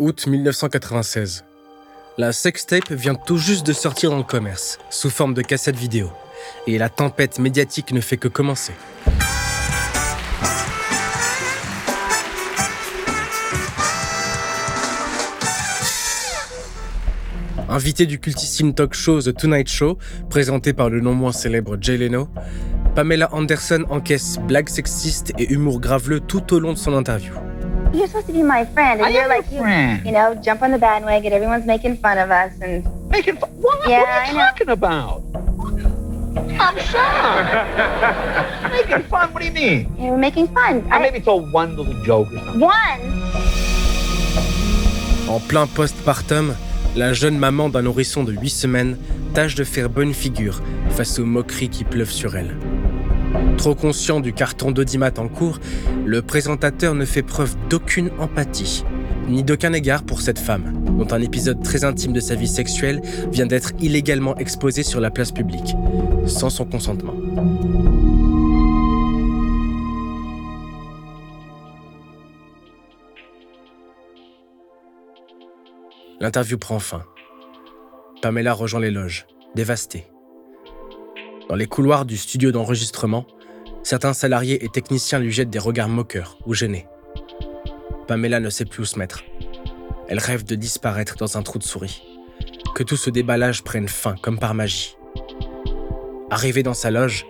Août 1996. La sextape vient tout juste de sortir dans le commerce, sous forme de cassette vidéo. Et la tempête médiatique ne fait que commencer. Invité du cultissime talk show The Tonight Show, présenté par le non moins célèbre Jay Leno, Pamela Anderson encaisse blagues sexistes et humour graveleux tout au long de son interview. You're supposed to be my friend, and I you're like, friend. you know, jump on the bandwagon. Everyone's making fun of us, and Making fun. What, Yeah, what are I you know. talking about? I'm sorry. making fun? What do you mean? you know, we're making fun. I maybe told one little joke or something. one. En plein postpartum, la jeune maman d'un nourrisson de 8 semaines tâche de faire bonne figure face aux moqueries qui pleuvent sur elle. Trop conscient du carton d'audimat en cours, le présentateur ne fait preuve d'aucune empathie, ni d'aucun égard pour cette femme, dont un épisode très intime de sa vie sexuelle vient d'être illégalement exposé sur la place publique, sans son consentement. L'interview prend fin. Pamela rejoint les loges, dévastée. Dans les couloirs du studio d'enregistrement, certains salariés et techniciens lui jettent des regards moqueurs ou gênés. Pamela ne sait plus où se mettre. Elle rêve de disparaître dans un trou de souris. Que tout ce déballage prenne fin comme par magie. Arrivée dans sa loge,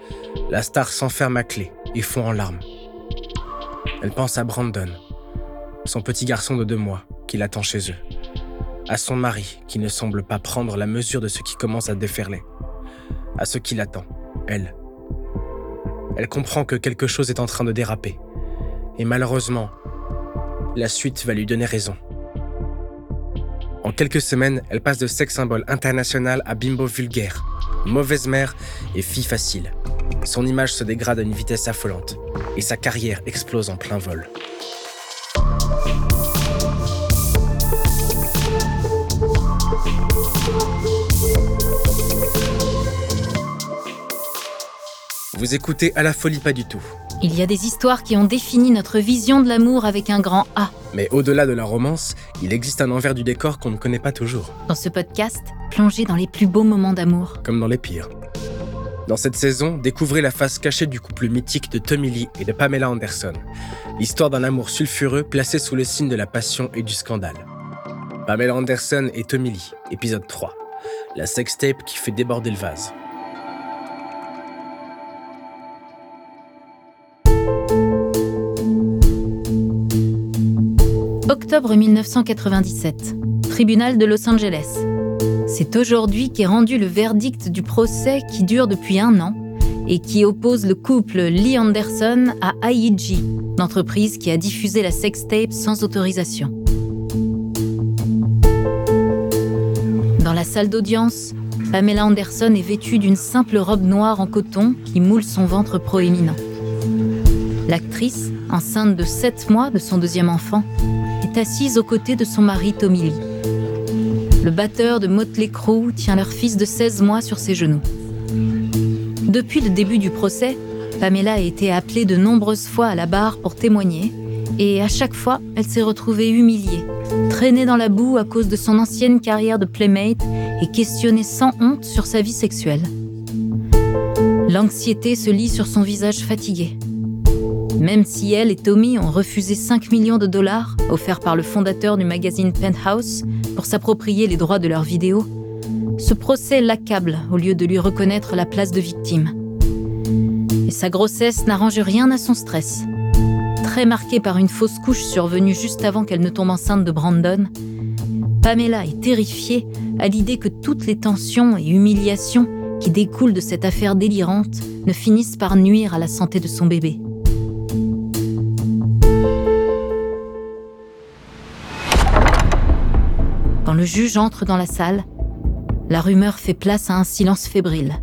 la star s'enferme à clé et fond en larmes. Elle pense à Brandon, son petit garçon de deux mois qui l'attend chez eux à son mari qui ne semble pas prendre la mesure de ce qui commence à déferler, à ce qui l'attend, elle. Elle comprend que quelque chose est en train de déraper, et malheureusement, la suite va lui donner raison. En quelques semaines, elle passe de sex symbole international à bimbo vulgaire, mauvaise mère et fille facile. Son image se dégrade à une vitesse affolante, et sa carrière explose en plein vol. Vous écoutez à la folie pas du tout. Il y a des histoires qui ont défini notre vision de l'amour avec un grand A. Mais au-delà de la romance, il existe un envers du décor qu'on ne connaît pas toujours, Dans ce podcast, plongez dans les plus beaux moments d'amour. comme dans les pires. Dans cette saison, découvrez la face cachée du couple mythique de Tommy Lee et de Pamela Anderson. L'histoire d'un amour sulfureux placé sous le signe de la passion et du scandale. Pamela Anderson et Tommy Lee, épisode 3. La sextape qui fait déborder le vase. Octobre 1997. Tribunal de Los Angeles. C'est aujourd'hui qu'est rendu le verdict du procès qui dure depuis un an et qui oppose le couple Lee Anderson à AEG, l'entreprise qui a diffusé la sextape sans autorisation. Dans la salle d'audience, Pamela Anderson est vêtue d'une simple robe noire en coton qui moule son ventre proéminent. L'actrice, enceinte de 7 mois de son deuxième enfant, est assise aux côtés de son mari Tommy Lee. Le batteur de Motley Crue tient leur fils de 16 mois sur ses genoux. Depuis le début du procès, Pamela a été appelée de nombreuses fois à la barre pour témoigner, et à chaque fois, elle s'est retrouvée humiliée, traînée dans la boue à cause de son ancienne carrière de playmate et questionnée sans honte sur sa vie sexuelle. L'anxiété se lit sur son visage fatigué. Même si elle et Tommy ont refusé 5 millions de dollars offerts par le fondateur du magazine Penthouse pour s'approprier les droits de leurs vidéos, ce procès l'accable au lieu de lui reconnaître la place de victime. Et sa grossesse n'arrange rien à son stress. Très marquée par une fausse couche survenue juste avant qu'elle ne tombe enceinte de Brandon, Pamela est terrifiée à l'idée que toutes les tensions et humiliations qui découlent de cette affaire délirante ne finissent par nuire à la santé de son bébé. Quand le juge entre dans la salle, la rumeur fait place à un silence fébrile.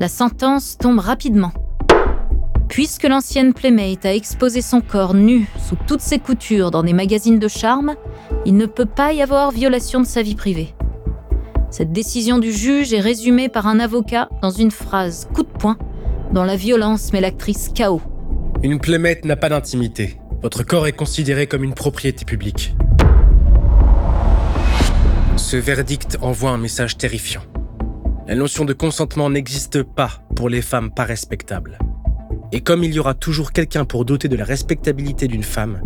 La sentence tombe rapidement. Puisque l'ancienne Playmate a exposé son corps nu sous toutes ses coutures dans des magazines de charme, il ne peut pas y avoir violation de sa vie privée. Cette décision du juge est résumée par un avocat dans une phrase coup de poing dont la violence met l'actrice KO. Une Playmate n'a pas d'intimité. Votre corps est considéré comme une propriété publique. Ce verdict envoie un message terrifiant. La notion de consentement n'existe pas pour les femmes pas respectables. Et comme il y aura toujours quelqu'un pour douter de la respectabilité d'une femme,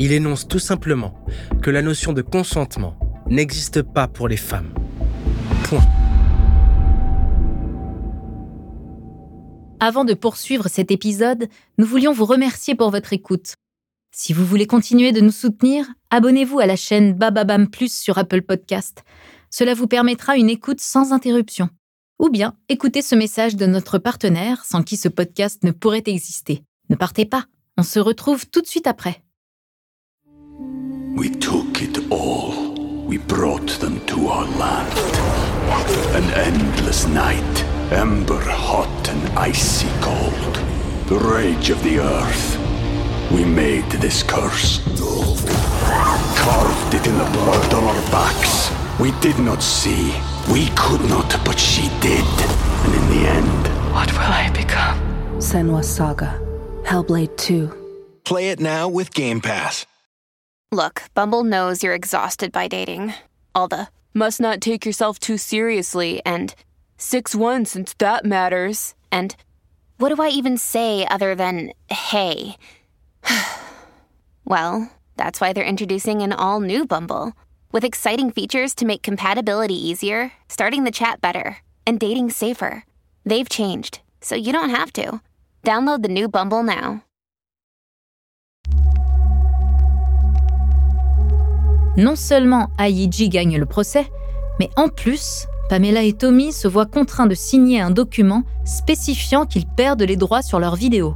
il énonce tout simplement que la notion de consentement n'existe pas pour les femmes. Point. Avant de poursuivre cet épisode, nous voulions vous remercier pour votre écoute. Si vous voulez continuer de nous soutenir, abonnez-vous à la chaîne Bababam Plus sur Apple Podcast. Cela vous permettra une écoute sans interruption. Ou bien écoutez ce message de notre partenaire sans qui ce podcast ne pourrait exister. Ne partez pas, on se retrouve tout de suite après. We took it all. We brought them to our land. An endless night, ember hot and icy cold. The rage of the earth. We made this curse. Carved it in the blood on our backs. We did not see. We could not, but she did. And in the end, What will I become? Senwa Saga. Hellblade 2. Play it now with Game Pass. Look, Bumble knows you're exhausted by dating. All the must not take yourself too seriously and 6 1 since that matters. And what do I even say other than hey? well, that's why they're introducing an all new Bumble with exciting features to make compatibility easier, starting the chat better, and dating safer. They've changed, so you don't have to. Download the new Bumble now. Non seulement Aiji gagne le procès, mais en plus, Pamela et Tommy se voient contraints de signer un document spécifiant qu'ils perdent les droits sur leurs vidéos.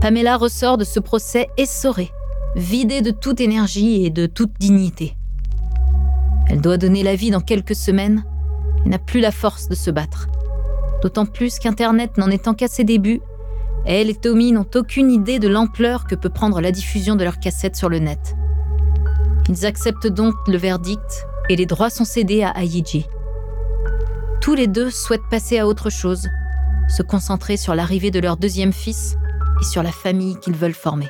Pamela ressort de ce procès essorée, vidée de toute énergie et de toute dignité. Elle doit donner la vie dans quelques semaines et n'a plus la force de se battre. D'autant plus qu'Internet n'en étant qu'à ses débuts, elle et Tommy n'ont aucune idée de l'ampleur que peut prendre la diffusion de leurs cassettes sur le net. Ils acceptent donc le verdict et les droits sont cédés à Ayiji. Tous les deux souhaitent passer à autre chose, se concentrer sur l'arrivée de leur deuxième fils sur la famille qu'ils veulent former.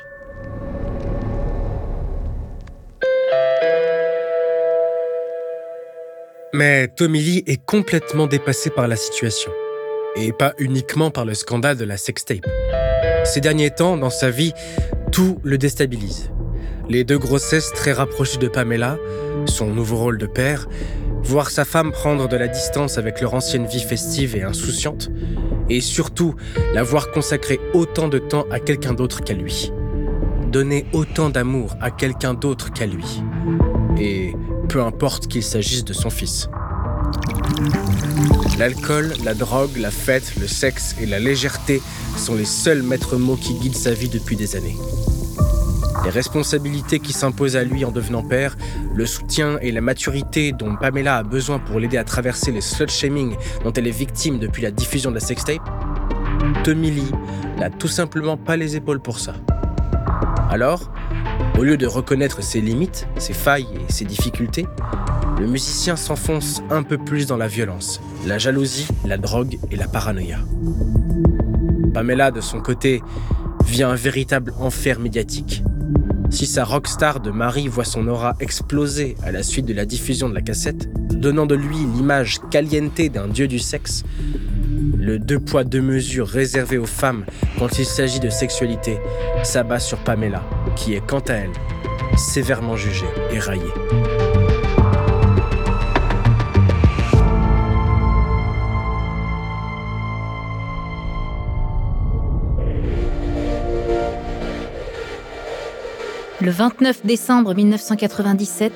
Mais Tommy Lee est complètement dépassé par la situation. Et pas uniquement par le scandale de la sextape. Ces derniers temps, dans sa vie, tout le déstabilise. Les deux grossesses très rapprochées de Pamela, son nouveau rôle de père, voir sa femme prendre de la distance avec leur ancienne vie festive et insouciante, et surtout la voir consacrer autant de temps à quelqu'un d'autre qu'à lui. Donner autant d'amour à quelqu'un d'autre qu'à lui. Et peu importe qu'il s'agisse de son fils. L'alcool, la drogue, la fête, le sexe et la légèreté sont les seuls maîtres mots qui guident sa vie depuis des années. Les responsabilités qui s'imposent à lui en devenant père, le soutien et la maturité dont Pamela a besoin pour l'aider à traverser les slut-shaming dont elle est victime depuis la diffusion de la sextape, Tommy Lee n'a tout simplement pas les épaules pour ça. Alors, au lieu de reconnaître ses limites, ses failles et ses difficultés, le musicien s'enfonce un peu plus dans la violence, la jalousie, la drogue et la paranoïa. Pamela, de son côté, vit un véritable enfer médiatique. Si sa rockstar de mari voit son aura exploser à la suite de la diffusion de la cassette, donnant de lui l'image caliente d'un dieu du sexe, le deux poids deux mesures réservé aux femmes quand il s'agit de sexualité s'abat sur Pamela, qui est quant à elle sévèrement jugée et raillée. Le 29 décembre 1997,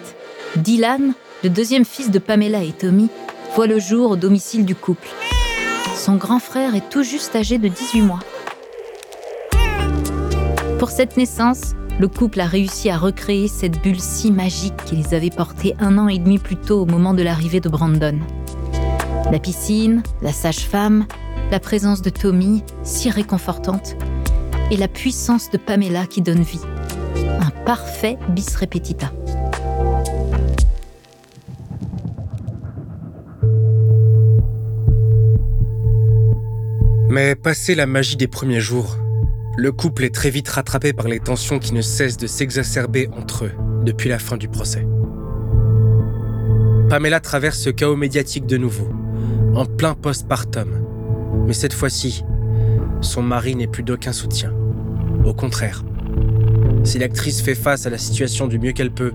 Dylan, le deuxième fils de Pamela et Tommy, voit le jour au domicile du couple. Son grand frère est tout juste âgé de 18 mois. Pour cette naissance, le couple a réussi à recréer cette bulle si magique qui les avait portés un an et demi plus tôt au moment de l'arrivée de Brandon. La piscine, la sage-femme, la présence de Tommy, si réconfortante, et la puissance de Pamela qui donne vie. Parfait bis repetita. Mais passé la magie des premiers jours, le couple est très vite rattrapé par les tensions qui ne cessent de s'exacerber entre eux depuis la fin du procès. Pamela traverse ce chaos médiatique de nouveau, en plein postpartum. Mais cette fois-ci, son mari n'est plus d'aucun soutien. Au contraire, si l'actrice fait face à la situation du mieux qu'elle peut,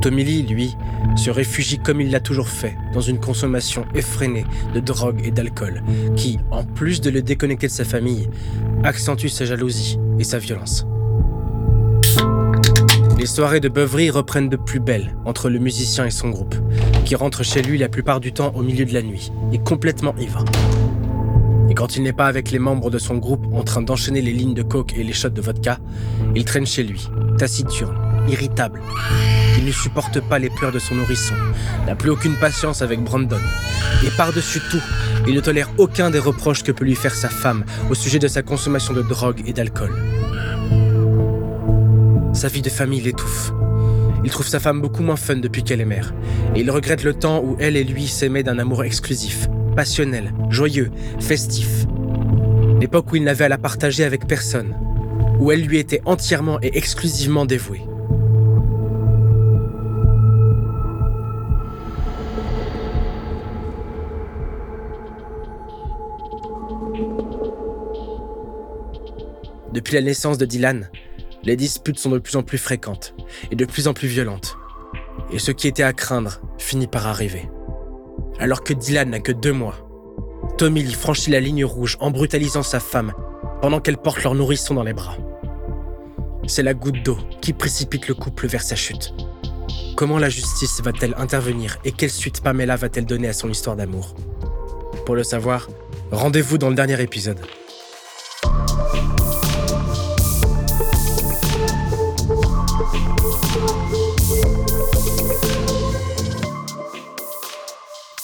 Tommy Lee, lui, se réfugie comme il l'a toujours fait, dans une consommation effrénée de drogue et d'alcool, qui, en plus de le déconnecter de sa famille, accentue sa jalousie et sa violence. Les soirées de beuverie reprennent de plus belle entre le musicien et son groupe, qui rentre chez lui la plupart du temps au milieu de la nuit, et complètement ivre. Quand il n'est pas avec les membres de son groupe en train d'enchaîner les lignes de coke et les shots de vodka, il traîne chez lui, taciturne, irritable. Il ne supporte pas les pleurs de son nourrisson, n'a plus aucune patience avec Brandon. Et par-dessus tout, il ne tolère aucun des reproches que peut lui faire sa femme au sujet de sa consommation de drogue et d'alcool. Sa vie de famille l'étouffe. Il trouve sa femme beaucoup moins fun depuis qu'elle est mère, et il regrette le temps où elle et lui s'aimaient d'un amour exclusif, passionnel, joyeux, festif. L'époque où il n'avait à la partager avec personne, où elle lui était entièrement et exclusivement dévouée. Depuis la naissance de Dylan, les disputes sont de plus en plus fréquentes et de plus en plus violentes. Et ce qui était à craindre finit par arriver. Alors que Dylan n'a que deux mois, Tommy Lee franchit la ligne rouge en brutalisant sa femme pendant qu'elle porte leur nourrisson dans les bras. C'est la goutte d'eau qui précipite le couple vers sa chute. Comment la justice va-t-elle intervenir et quelle suite Pamela va-t-elle donner à son histoire d'amour? Pour le savoir, rendez-vous dans le dernier épisode.